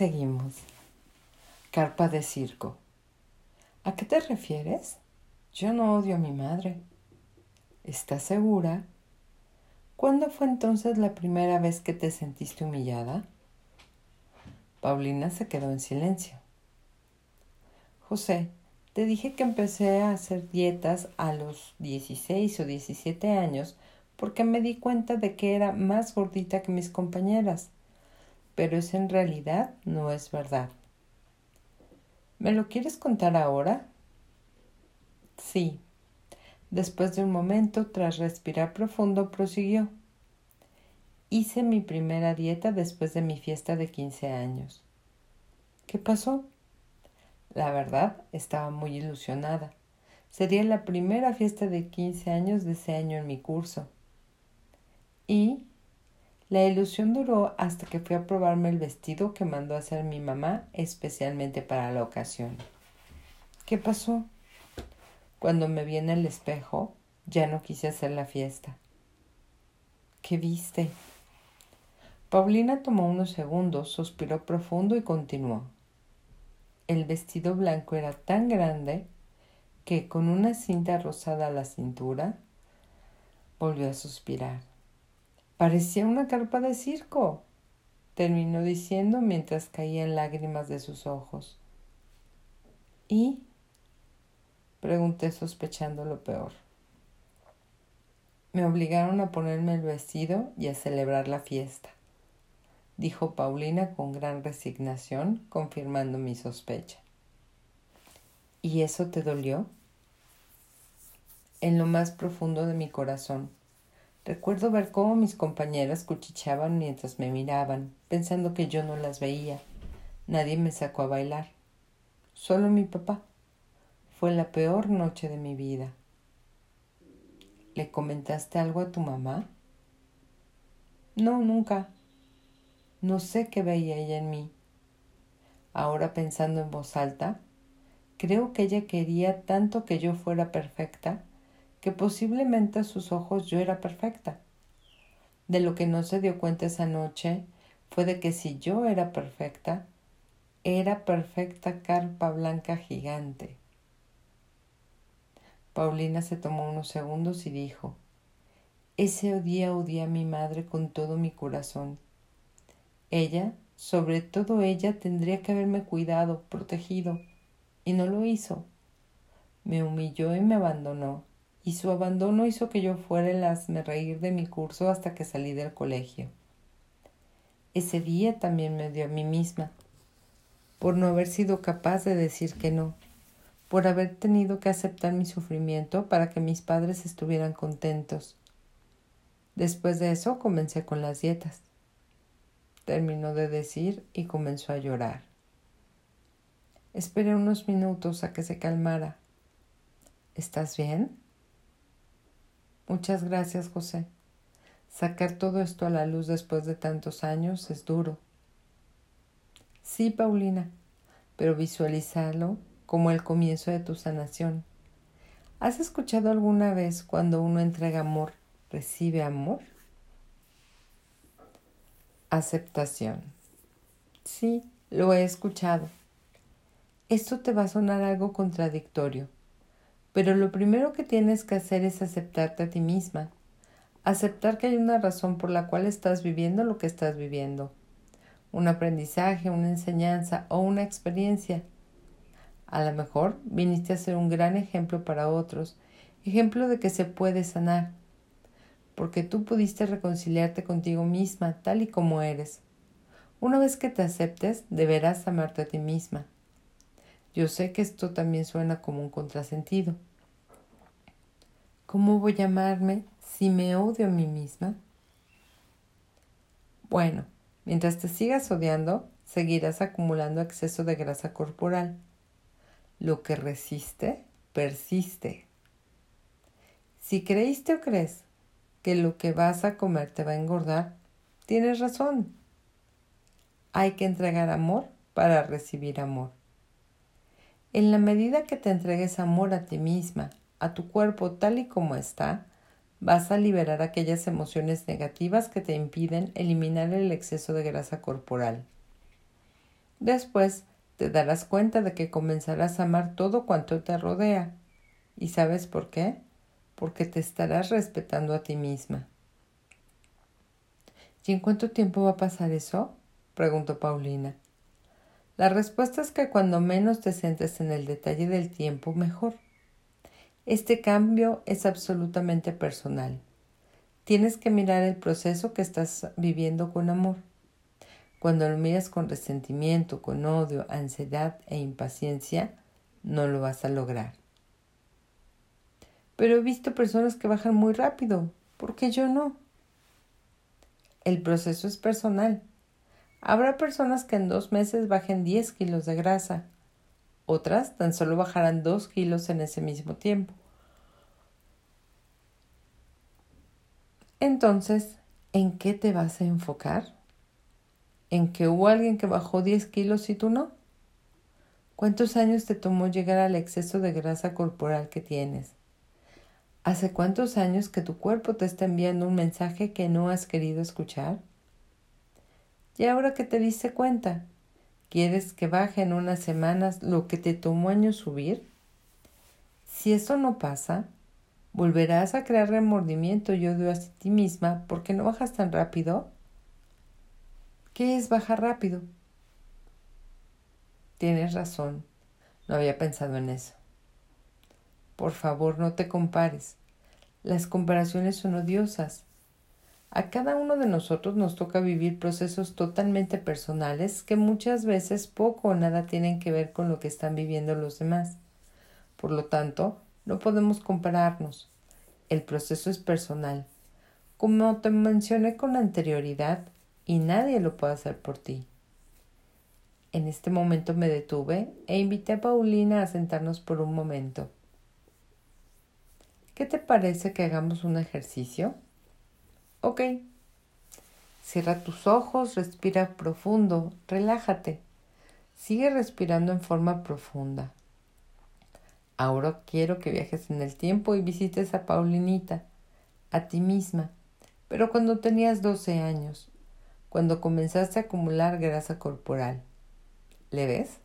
Seguimos. Carpa de circo. ¿A qué te refieres? Yo no odio a mi madre. ¿Estás segura? ¿Cuándo fue entonces la primera vez que te sentiste humillada? Paulina se quedó en silencio. José, te dije que empecé a hacer dietas a los 16 o 17 años porque me di cuenta de que era más gordita que mis compañeras. Pero eso en realidad no es verdad. ¿Me lo quieres contar ahora? Sí. Después de un momento, tras respirar profundo, prosiguió. Hice mi primera dieta después de mi fiesta de 15 años. ¿Qué pasó? La verdad, estaba muy ilusionada. Sería la primera fiesta de 15 años de ese año en mi curso. Y la ilusión duró hasta que fui a probarme el vestido que mandó hacer mi mamá especialmente para la ocasión. ¿Qué pasó? Cuando me vi en el espejo, ya no quise hacer la fiesta. ¿Qué viste? Paulina tomó unos segundos, suspiró profundo y continuó. El vestido blanco era tan grande que con una cinta rosada a la cintura volvió a suspirar. Parecía una carpa de circo, terminó diciendo mientras caían lágrimas de sus ojos. ¿Y? Pregunté sospechando lo peor. Me obligaron a ponerme el vestido y a celebrar la fiesta, dijo Paulina con gran resignación, confirmando mi sospecha. ¿Y eso te dolió? En lo más profundo de mi corazón. Recuerdo ver cómo mis compañeras cuchicheaban mientras me miraban, pensando que yo no las veía. Nadie me sacó a bailar. Solo mi papá. Fue la peor noche de mi vida. ¿Le comentaste algo a tu mamá? No, nunca. No sé qué veía ella en mí. Ahora pensando en voz alta, creo que ella quería tanto que yo fuera perfecta, que posiblemente a sus ojos yo era perfecta. De lo que no se dio cuenta esa noche fue de que si yo era perfecta, era perfecta carpa blanca gigante. Paulina se tomó unos segundos y dijo, Ese día odié a mi madre con todo mi corazón. Ella, sobre todo ella, tendría que haberme cuidado, protegido, y no lo hizo. Me humilló y me abandonó, y su abandono hizo que yo fuera el reír de mi curso hasta que salí del colegio. Ese día también me dio a mí misma, por no haber sido capaz de decir que no por haber tenido que aceptar mi sufrimiento para que mis padres estuvieran contentos. Después de eso comencé con las dietas. Terminó de decir y comenzó a llorar. Esperé unos minutos a que se calmara. ¿Estás bien? Muchas gracias, José. Sacar todo esto a la luz después de tantos años es duro. Sí, Paulina, pero visualizarlo como el comienzo de tu sanación. ¿Has escuchado alguna vez cuando uno entrega amor, recibe amor? Aceptación. Sí, lo he escuchado. Esto te va a sonar algo contradictorio, pero lo primero que tienes que hacer es aceptarte a ti misma, aceptar que hay una razón por la cual estás viviendo lo que estás viviendo, un aprendizaje, una enseñanza o una experiencia. A lo mejor viniste a ser un gran ejemplo para otros, ejemplo de que se puede sanar, porque tú pudiste reconciliarte contigo misma tal y como eres. Una vez que te aceptes, deberás amarte a ti misma. Yo sé que esto también suena como un contrasentido. ¿Cómo voy a amarme si me odio a mí misma? Bueno, mientras te sigas odiando, seguirás acumulando exceso de grasa corporal lo que resiste, persiste. Si creíste o crees que lo que vas a comer te va a engordar, tienes razón. Hay que entregar amor para recibir amor. En la medida que te entregues amor a ti misma, a tu cuerpo tal y como está, vas a liberar aquellas emociones negativas que te impiden eliminar el exceso de grasa corporal. Después te darás cuenta de que comenzarás a amar todo cuanto te rodea. ¿Y sabes por qué? Porque te estarás respetando a ti misma. ¿Y en cuánto tiempo va a pasar eso? preguntó Paulina. La respuesta es que cuando menos te centres en el detalle del tiempo, mejor. Este cambio es absolutamente personal. Tienes que mirar el proceso que estás viviendo con amor. Cuando lo miras con resentimiento, con odio, ansiedad e impaciencia, no lo vas a lograr. Pero he visto personas que bajan muy rápido. ¿Por qué yo no? El proceso es personal. Habrá personas que en dos meses bajen 10 kilos de grasa. Otras tan solo bajarán 2 kilos en ese mismo tiempo. Entonces, ¿en qué te vas a enfocar? ¿En que hubo alguien que bajó 10 kilos y tú no? ¿Cuántos años te tomó llegar al exceso de grasa corporal que tienes? ¿Hace cuántos años que tu cuerpo te está enviando un mensaje que no has querido escuchar? Y ahora que te diste cuenta, ¿quieres que baje en unas semanas lo que te tomó años subir? Si eso no pasa, volverás a crear remordimiento y odio hacia ti misma porque no bajas tan rápido. ¿Qué es bajar rápido? Tienes razón, no había pensado en eso. Por favor, no te compares. Las comparaciones son odiosas. A cada uno de nosotros nos toca vivir procesos totalmente personales que muchas veces poco o nada tienen que ver con lo que están viviendo los demás. Por lo tanto, no podemos compararnos. El proceso es personal. Como te mencioné con anterioridad, y nadie lo puede hacer por ti. En este momento me detuve e invité a Paulina a sentarnos por un momento. ¿Qué te parece que hagamos un ejercicio? Cierra tus ojos, respira profundo, relájate. Sigue respirando en forma profunda. Ahora quiero que viajes en el tiempo y visites a Paulinita, a ti misma, pero cuando tenías 12 años, cuando comenzaste a acumular grasa corporal. ¿Le ves?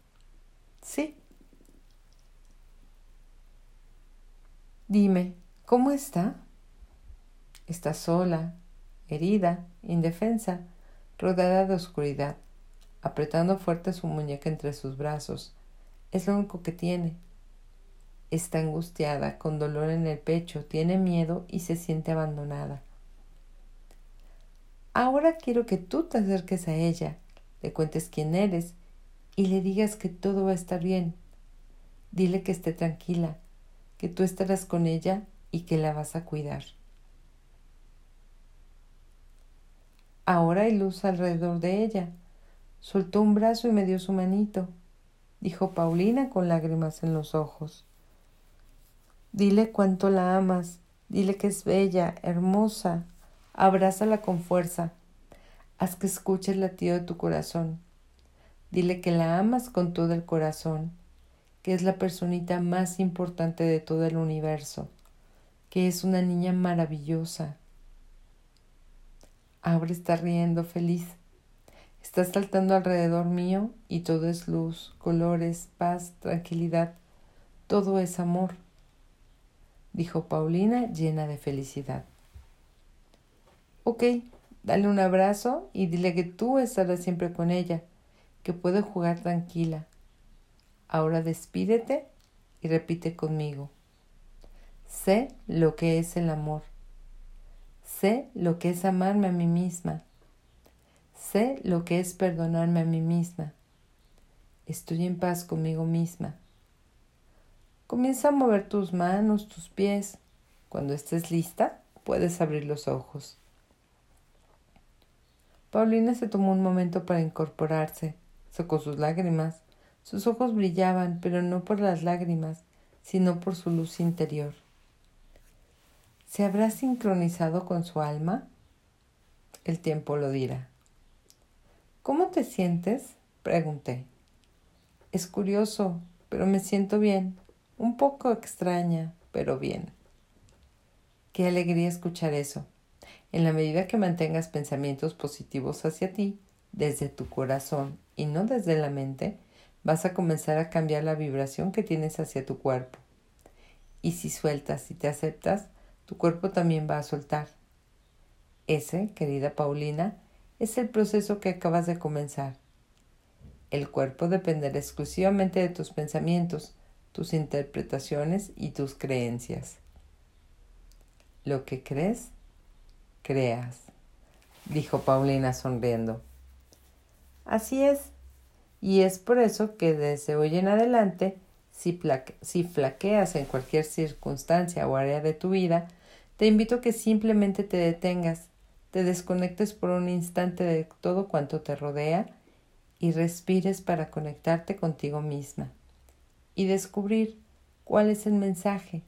Sí. Dime, ¿cómo está? Está sola, herida, indefensa, rodeada de oscuridad, apretando fuerte su muñeca entre sus brazos. Es lo único que tiene. Está angustiada, con dolor en el pecho, tiene miedo y se siente abandonada. Ahora quiero que tú te acerques a ella, le cuentes quién eres y le digas que todo va a estar bien. Dile que esté tranquila, que tú estarás con ella y que la vas a cuidar. Ahora hay luz alrededor de ella. Soltó un brazo y me dio su manito, dijo Paulina con lágrimas en los ojos. Dile cuánto la amas, dile que es bella, hermosa, abrázala con fuerza, haz que escuche el latido de tu corazón. Dile que la amas con todo el corazón, que es la personita más importante de todo el universo, que es una niña maravillosa, Ahora está riendo feliz. Está saltando alrededor mío y todo es luz, colores, paz, tranquilidad. Todo es amor, dijo Paulina llena de felicidad. Ok, dale un abrazo y dile que tú estarás siempre con ella, que puede jugar tranquila. Ahora despídete y repite conmigo. Sé lo que es el amor. Sé lo que es amarme a mí misma. Sé lo que es perdonarme a mí misma. Estoy en paz conmigo misma. Comienza a mover tus manos, tus pies. Cuando estés lista, puedes abrir los ojos. Paulina se tomó un momento para incorporarse. Sacó sus lágrimas. Sus ojos brillaban, pero no por las lágrimas, sino por su luz interior. ¿Se habrá sincronizado con su alma? El tiempo lo dirá. ¿Cómo te sientes? pregunté. Es curioso, pero me siento bien. Un poco extraña, pero bien. Qué alegría escuchar eso. En la medida que mantengas pensamientos positivos hacia ti, desde tu corazón y no desde la mente, vas a comenzar a cambiar la vibración que tienes hacia tu cuerpo. Y si sueltas y te aceptas, tu cuerpo también va a soltar. Ese, querida Paulina, es el proceso que acabas de comenzar. El cuerpo dependerá exclusivamente de tus pensamientos, tus interpretaciones y tus creencias. Lo que crees, creas, dijo Paulina sonriendo. Así es, y es por eso que desde hoy en adelante, si, si flaqueas en cualquier circunstancia o área de tu vida, te invito a que simplemente te detengas te desconectes por un instante de todo cuanto te rodea y respires para conectarte contigo misma y descubrir cuál es el mensaje,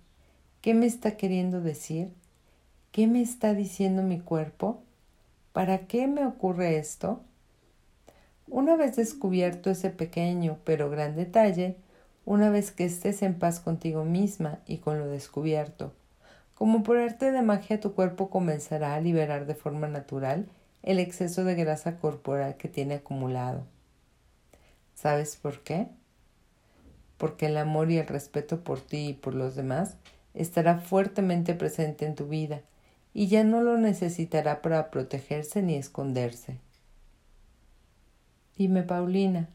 qué me está queriendo decir, qué me está diciendo mi cuerpo, para qué me ocurre esto. Una vez descubierto ese pequeño pero gran detalle, una vez que estés en paz contigo misma y con lo descubierto, como por arte de magia tu cuerpo comenzará a liberar de forma natural el exceso de grasa corporal que tiene acumulado. ¿Sabes por qué? Porque el amor y el respeto por ti y por los demás estará fuertemente presente en tu vida y ya no lo necesitará para protegerse ni esconderse. Dime, Paulina,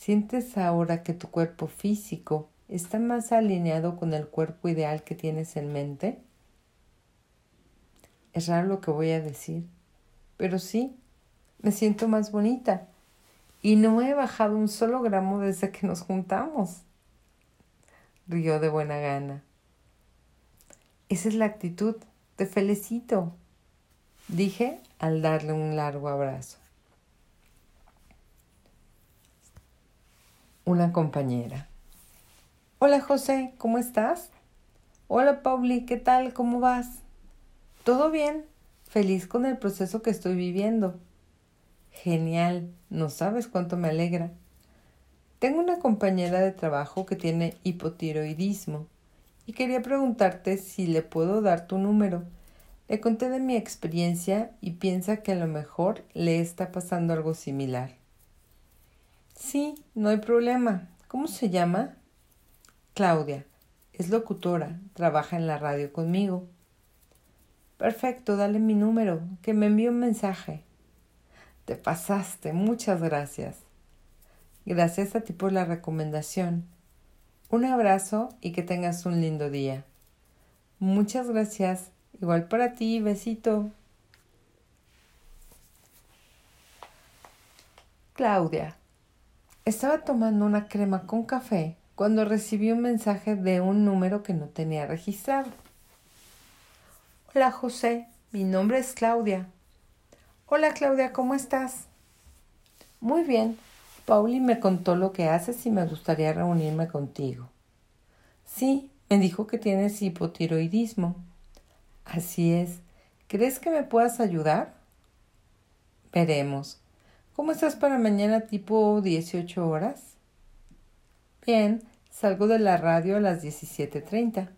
¿sientes ahora que tu cuerpo físico está más alineado con el cuerpo ideal que tienes en mente? Es raro lo que voy a decir, pero sí, me siento más bonita y no he bajado un solo gramo desde que nos juntamos. Rió de buena gana. Esa es la actitud, te felicito, dije al darle un largo abrazo. Una compañera. Hola José, ¿cómo estás? Hola Pauli, ¿qué tal? ¿Cómo vas? ¿Todo bien? Feliz con el proceso que estoy viviendo. Genial, no sabes cuánto me alegra. Tengo una compañera de trabajo que tiene hipotiroidismo y quería preguntarte si le puedo dar tu número. Le conté de mi experiencia y piensa que a lo mejor le está pasando algo similar. Sí, no hay problema. ¿Cómo se llama? Claudia, es locutora, trabaja en la radio conmigo. Perfecto, dale mi número, que me envíe un mensaje. Te pasaste, muchas gracias. Gracias a ti por la recomendación. Un abrazo y que tengas un lindo día. Muchas gracias. Igual para ti, besito. Claudia. Estaba tomando una crema con café cuando recibí un mensaje de un número que no tenía registrado. Hola José, mi nombre es Claudia. Hola Claudia, ¿cómo estás? Muy bien. Pauli me contó lo que haces y me gustaría reunirme contigo. Sí, me dijo que tienes hipotiroidismo. Así es. ¿Crees que me puedas ayudar? Veremos. ¿Cómo estás para mañana tipo 18 horas? Bien, Salgo de la radio a las 17.30.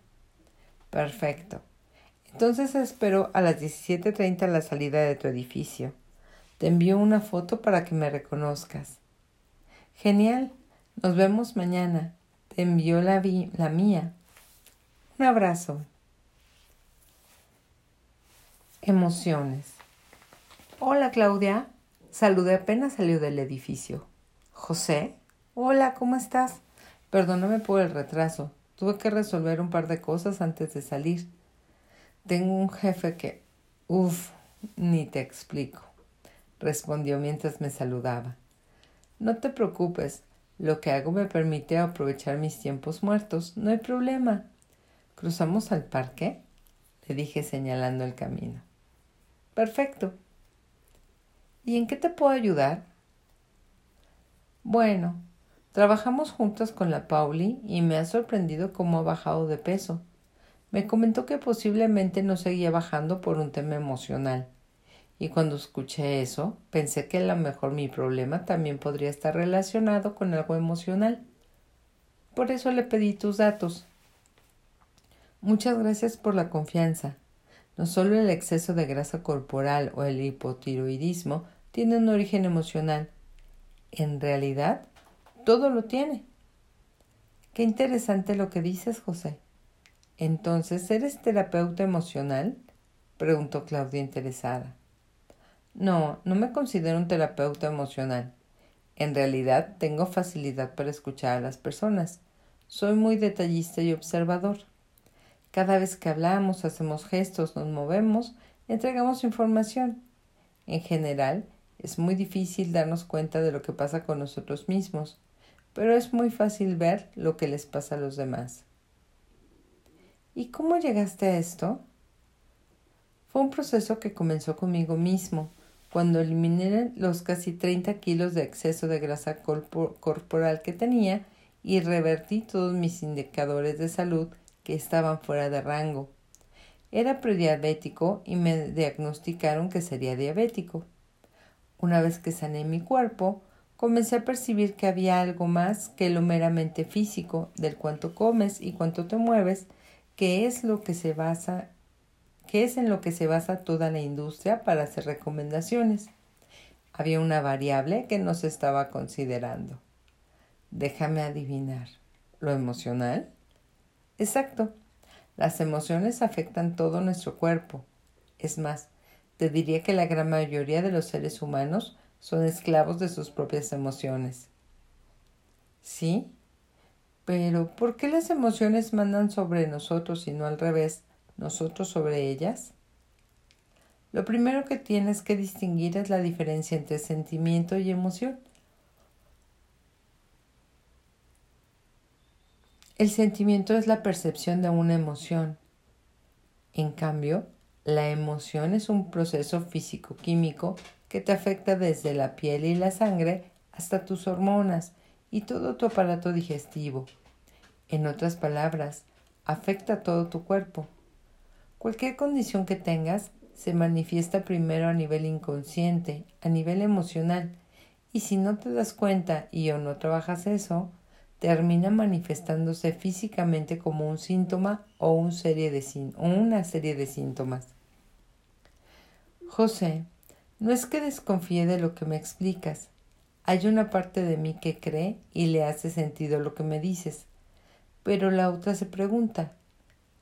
Perfecto. Entonces espero a las 17.30 la salida de tu edificio. Te envío una foto para que me reconozcas. Genial. Nos vemos mañana. Te envío la, la mía. Un abrazo. Emociones. Hola Claudia. Saludé apenas salió del edificio. José. Hola, ¿cómo estás? Perdóname por el retraso. Tuve que resolver un par de cosas antes de salir. Tengo un jefe que... Uf, ni te explico, respondió mientras me saludaba. No te preocupes, lo que hago me permite aprovechar mis tiempos muertos. No hay problema. ¿Cruzamos al parque? le dije señalando el camino. Perfecto. ¿Y en qué te puedo ayudar? Bueno, Trabajamos juntas con la Pauli y me ha sorprendido cómo ha bajado de peso. Me comentó que posiblemente no seguía bajando por un tema emocional. Y cuando escuché eso, pensé que a lo mejor mi problema también podría estar relacionado con algo emocional. Por eso le pedí tus datos. Muchas gracias por la confianza. No solo el exceso de grasa corporal o el hipotiroidismo tiene un origen emocional, en realidad todo lo tiene. Qué interesante lo que dices, José. Entonces, ¿eres terapeuta emocional? preguntó Claudia interesada. No, no me considero un terapeuta emocional. En realidad tengo facilidad para escuchar a las personas. Soy muy detallista y observador. Cada vez que hablamos, hacemos gestos, nos movemos, entregamos información. En general, es muy difícil darnos cuenta de lo que pasa con nosotros mismos, pero es muy fácil ver lo que les pasa a los demás. ¿Y cómo llegaste a esto? Fue un proceso que comenzó conmigo mismo, cuando eliminé los casi 30 kilos de exceso de grasa corporal que tenía y revertí todos mis indicadores de salud que estaban fuera de rango. Era prediabético y me diagnosticaron que sería diabético. Una vez que sané mi cuerpo, comencé a percibir que había algo más que lo meramente físico del cuánto comes y cuánto te mueves, que es que es en lo que se basa toda la industria para hacer recomendaciones. Había una variable que no se estaba considerando. Déjame adivinar. ¿Lo emocional? Exacto. Las emociones afectan todo nuestro cuerpo. Es más, te diría que la gran mayoría de los seres humanos son esclavos de sus propias emociones. ¿Sí? Pero ¿por qué las emociones mandan sobre nosotros y no al revés, nosotros sobre ellas? Lo primero que tienes que distinguir es la diferencia entre sentimiento y emoción. El sentimiento es la percepción de una emoción. En cambio, la emoción es un proceso físico-químico que te afecta desde la piel y la sangre hasta tus hormonas y todo tu aparato digestivo. En otras palabras, afecta todo tu cuerpo. Cualquier condición que tengas se manifiesta primero a nivel inconsciente, a nivel emocional, y si no te das cuenta y o no trabajas eso, termina manifestándose físicamente como un síntoma o, una serie de síntomas. José, no es que desconfíe de lo que me explicas. Hay una parte de mí que cree y le hace sentido lo que me dices. Pero la otra se pregunta,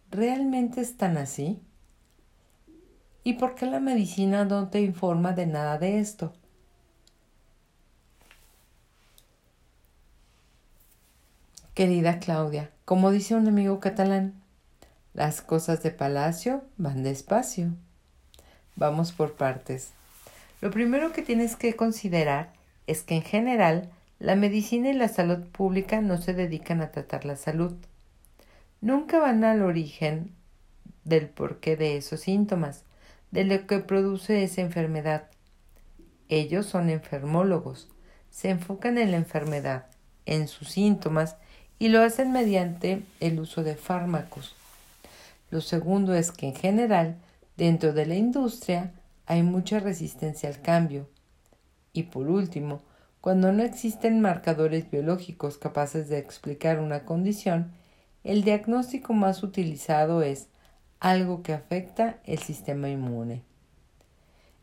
¿realmente es tan así? ¿Y por qué la medicina no te informa de nada de esto? Querida Claudia, como dice un amigo catalán, las cosas de palacio van despacio. Vamos por partes. Lo primero que tienes que considerar es que en general la medicina y la salud pública no se dedican a tratar la salud. Nunca van al origen del porqué de esos síntomas, de lo que produce esa enfermedad. Ellos son enfermólogos, se enfocan en la enfermedad, en sus síntomas y lo hacen mediante el uso de fármacos. Lo segundo es que en general, dentro de la industria, hay mucha resistencia al cambio. Y por último, cuando no existen marcadores biológicos capaces de explicar una condición, el diagnóstico más utilizado es algo que afecta el sistema inmune.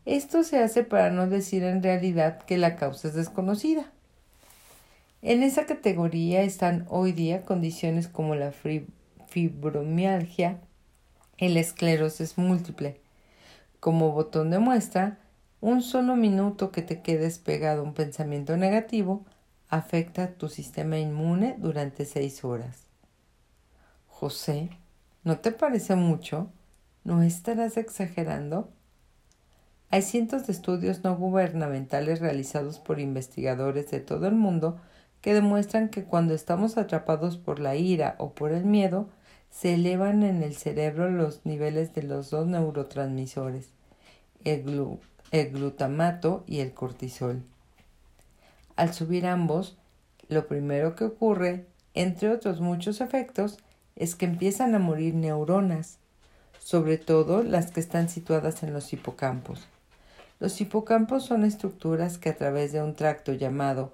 Esto se hace para no decir en realidad que la causa es desconocida. En esa categoría están hoy día condiciones como la fibromialgia la esclerosis múltiple. Como botón de muestra, un solo minuto que te quedes pegado a un pensamiento negativo afecta tu sistema inmune durante seis horas. José, ¿no te parece mucho? ¿No estarás exagerando? Hay cientos de estudios no gubernamentales realizados por investigadores de todo el mundo que demuestran que cuando estamos atrapados por la ira o por el miedo, se elevan en el cerebro los niveles de los dos neurotransmisores, el, glutamato y el cortisol. Al subir ambos, lo primero que ocurre, entre otros muchos efectos, es que empiezan a morir neuronas, sobre todo las que están situadas en los hipocampos. Los hipocampos son estructuras que a través de un tracto llamado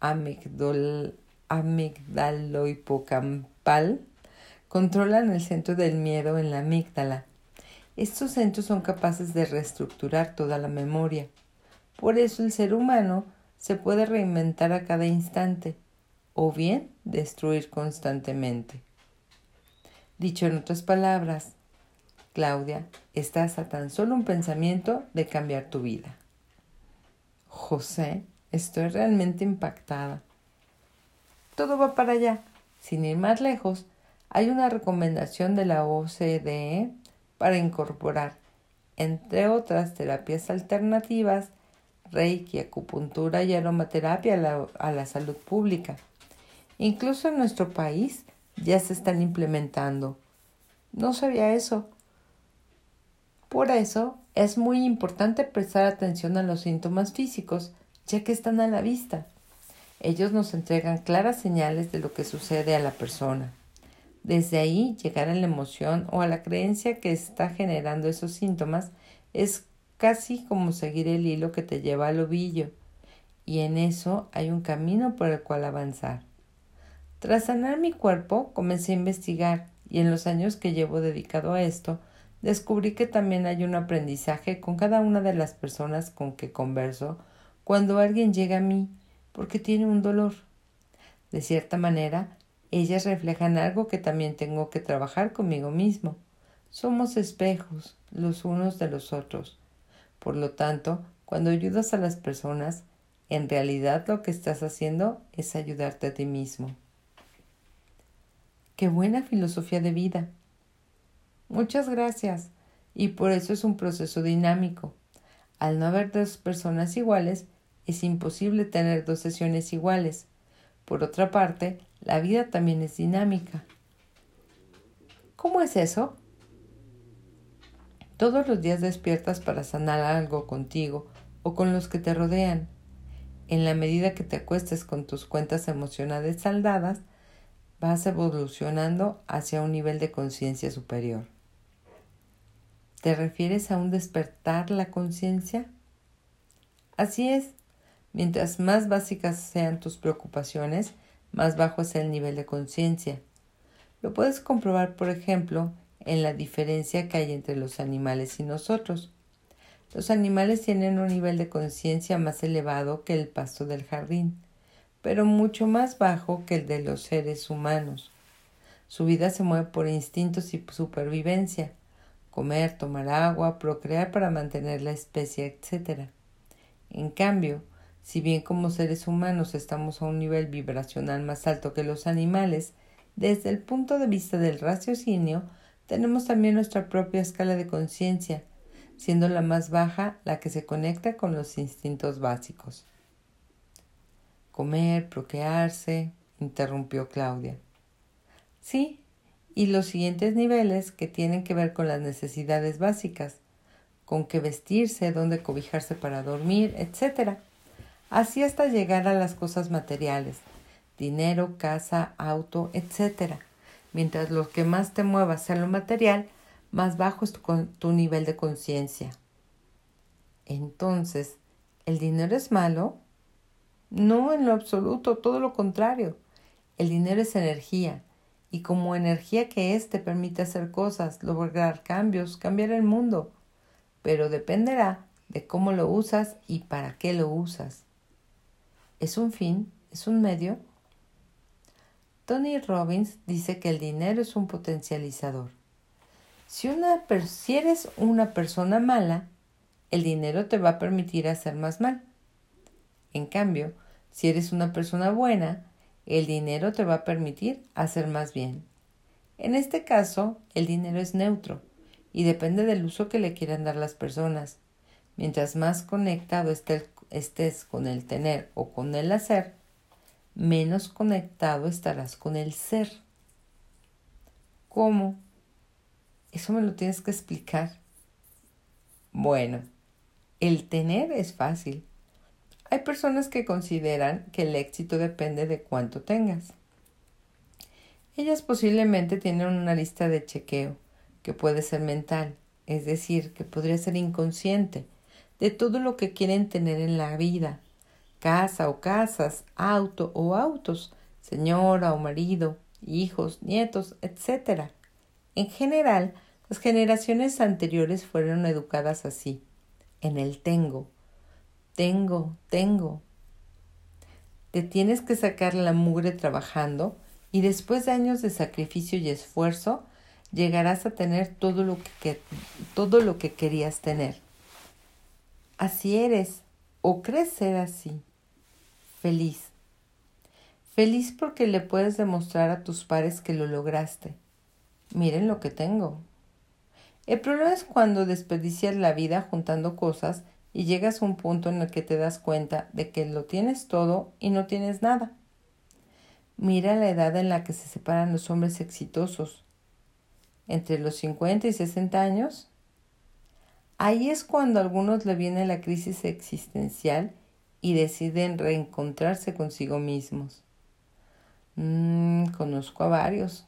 amigdalohipocampal controlan el centro del miedo en la amígdala. Estos centros son capaces de reestructurar toda la memoria. Por eso el ser humano se puede reinventar a cada instante o bien destruir constantemente. Dicho en otras palabras, Claudia, estás a tan solo un pensamiento de cambiar tu vida. José, estoy realmente impactada. Todo va para allá. Sin ir más lejos, hay una recomendación de la OCDE para incorporar, entre otras terapias alternativas, reiki, acupuntura y aromaterapia a la, a la salud pública. Incluso en nuestro país ya se están implementando. No sabía eso. Por eso es muy importante prestar atención a los síntomas físicos, ya que están a la vista. Ellos nos entregan claras señales de lo que sucede a la persona. Desde ahí, llegar a la emoción o a la creencia que está generando esos síntomas es casi como seguir el hilo que te lleva al ovillo, y en eso hay un camino por el cual avanzar. Tras sanar mi cuerpo, comencé a investigar, y en los años que llevo dedicado a esto, descubrí que también hay un aprendizaje con cada una de las personas con que converso cuando alguien llega a mí porque tiene un dolor. De cierta manera, ellas reflejan algo que también tengo que trabajar conmigo mismo. Somos espejos los unos de los otros. Por lo tanto, cuando ayudas a las personas, en realidad lo que estás haciendo es ayudarte a ti mismo. Qué buena filosofía de vida. Muchas gracias. Y por eso es un proceso dinámico. Al no haber dos personas iguales, es imposible tener dos sesiones iguales. Por otra parte, la vida también es dinámica. ¿Cómo es eso? Todos los días despiertas para sanar algo contigo o con los que te rodean. En la medida que te acuestes con tus cuentas emocionales saldadas, vas evolucionando hacia un nivel de conciencia superior. ¿Te refieres a un despertar la conciencia? Así es. Mientras más básicas sean tus preocupaciones, más bajo es el nivel de conciencia. Lo puedes comprobar, por ejemplo, en la diferencia que hay entre los animales y nosotros. Los animales tienen un nivel de conciencia más elevado que el pasto del jardín, pero mucho más bajo que el de los seres humanos. Su vida se mueve por instintos y supervivencia, comer, tomar agua, procrear para mantener la especie, etc. En cambio, si bien como seres humanos estamos a un nivel vibracional más alto que los animales, desde el punto de vista del raciocinio, tenemos también nuestra propia escala de conciencia, siendo la más baja la que se conecta con los instintos básicos. Comer, procrearse, interrumpió Claudia. Sí, y los siguientes niveles que tienen que ver con las necesidades básicas, con qué vestirse, dónde cobijarse para dormir, etcétera así hasta llegar a las cosas materiales, dinero, casa, auto, etc. Mientras lo que más te mueva sea lo material, más bajo es tu, tu nivel de conciencia. Entonces, ¿el dinero es malo? No, en lo absoluto, todo lo contrario. El dinero es energía, y como energía que es te permite hacer cosas, lograr cambios, cambiar el mundo, pero dependerá de cómo lo usas y para qué lo usas. ¿Es un fin? ¿Es un medio? Tony Robbins dice que el dinero es un potencializador. Si, una si eres una persona mala, el dinero te va a permitir hacer más mal. En cambio, si eres una persona buena, el dinero te va a permitir hacer más bien. En este caso, el dinero es neutro y depende del uso que le quieran dar las personas. Mientras más conectado esté el estés con el tener o con el hacer, menos conectado estarás con el ser. ¿Cómo? Eso me lo tienes que explicar. Bueno, el tener es fácil. Hay personas que consideran que el éxito depende de cuánto tengas. Ellas posiblemente tienen una lista de chequeo que puede ser mental, es decir, que podría ser inconsciente, de todo lo que quieren tener en la vida, casa o casas, auto o autos, señora o marido, hijos, nietos, etc. En general, las generaciones anteriores fueron educadas así, en el tengo, tengo, tengo. Te tienes que sacar la mugre trabajando y después de años de sacrificio y esfuerzo llegarás a tener todo lo que, todo lo que querías tener. Así eres o crees ser así. Feliz. Feliz porque le puedes demostrar a tus pares que lo lograste. Miren lo que tengo. El problema es cuando desperdicias la vida juntando cosas y llegas a un punto en el que te das cuenta de que lo tienes todo y no tienes nada. Mira la edad en la que se separan los hombres exitosos. Entre los 50 y 60 años. Ahí es cuando a algunos le viene la crisis existencial y deciden reencontrarse consigo mismos. Mm, conozco a varios.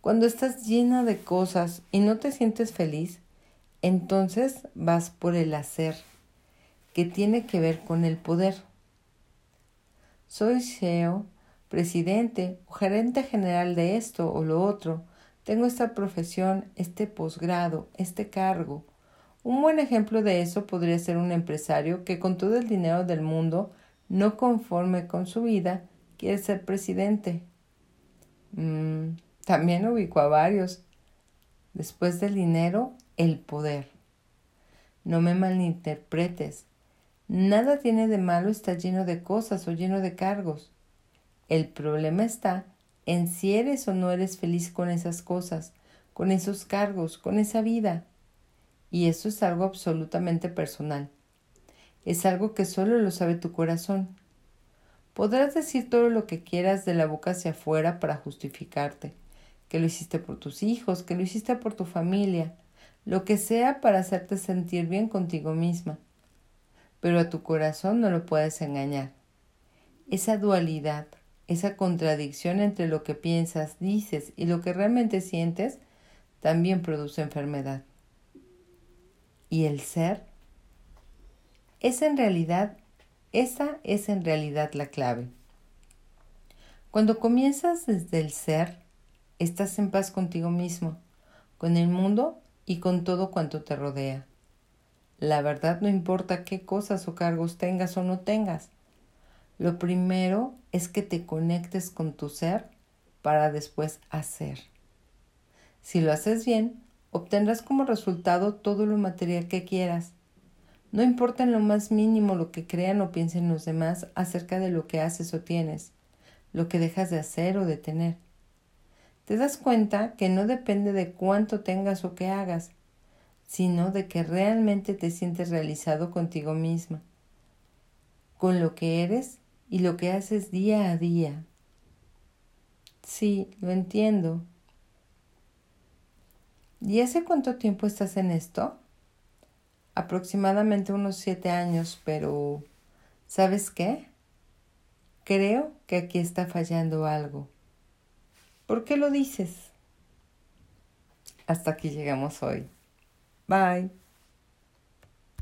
Cuando estás llena de cosas y no te sientes feliz, entonces vas por el hacer, que tiene que ver con el poder. Soy CEO, presidente o gerente general de esto o lo otro. Tengo esta profesión, este posgrado, este cargo. Un buen ejemplo de eso podría ser un empresario que con todo el dinero del mundo, no conforme con su vida, quiere ser presidente. Mm, también ubico a varios. Después del dinero, el poder. No me malinterpretes. Nada tiene de malo estar lleno de cosas o lleno de cargos. El problema está en si eres o no eres feliz con esas cosas, con esos cargos, con esa vida. Y eso es algo absolutamente personal. Es algo que solo lo sabe tu corazón. Podrás decir todo lo que quieras de la boca hacia afuera para justificarte que lo hiciste por tus hijos, que lo hiciste por tu familia, lo que sea para hacerte sentir bien contigo misma. Pero a tu corazón no lo puedes engañar. Esa dualidad, esa contradicción entre lo que piensas, dices y lo que realmente sientes, también produce enfermedad. ¿Y el ser? Es en realidad, esa es en realidad la clave. Cuando comienzas desde el ser, estás en paz contigo mismo, con el mundo y con todo cuanto te rodea. La verdad no importa qué cosas o cargos tengas o no tengas. Lo primero es que te conectes con tu ser para después hacer. Si lo haces bien, obtendrás como resultado todo lo material que quieras. No importa en lo más mínimo lo que crean o piensen los demás acerca de lo que haces o tienes, lo que dejas de hacer o de tener te das cuenta que no depende de cuánto tengas o qué hagas, sino de que realmente te sientes realizado contigo misma, con lo que eres y lo que haces día a día. Sí, lo entiendo. ¿Y hace cuánto tiempo estás en esto? Aproximadamente unos siete años, pero ¿sabes qué? Creo que aquí está fallando algo. ¿Por qué lo dices? Hasta aquí llegamos hoy. Bye.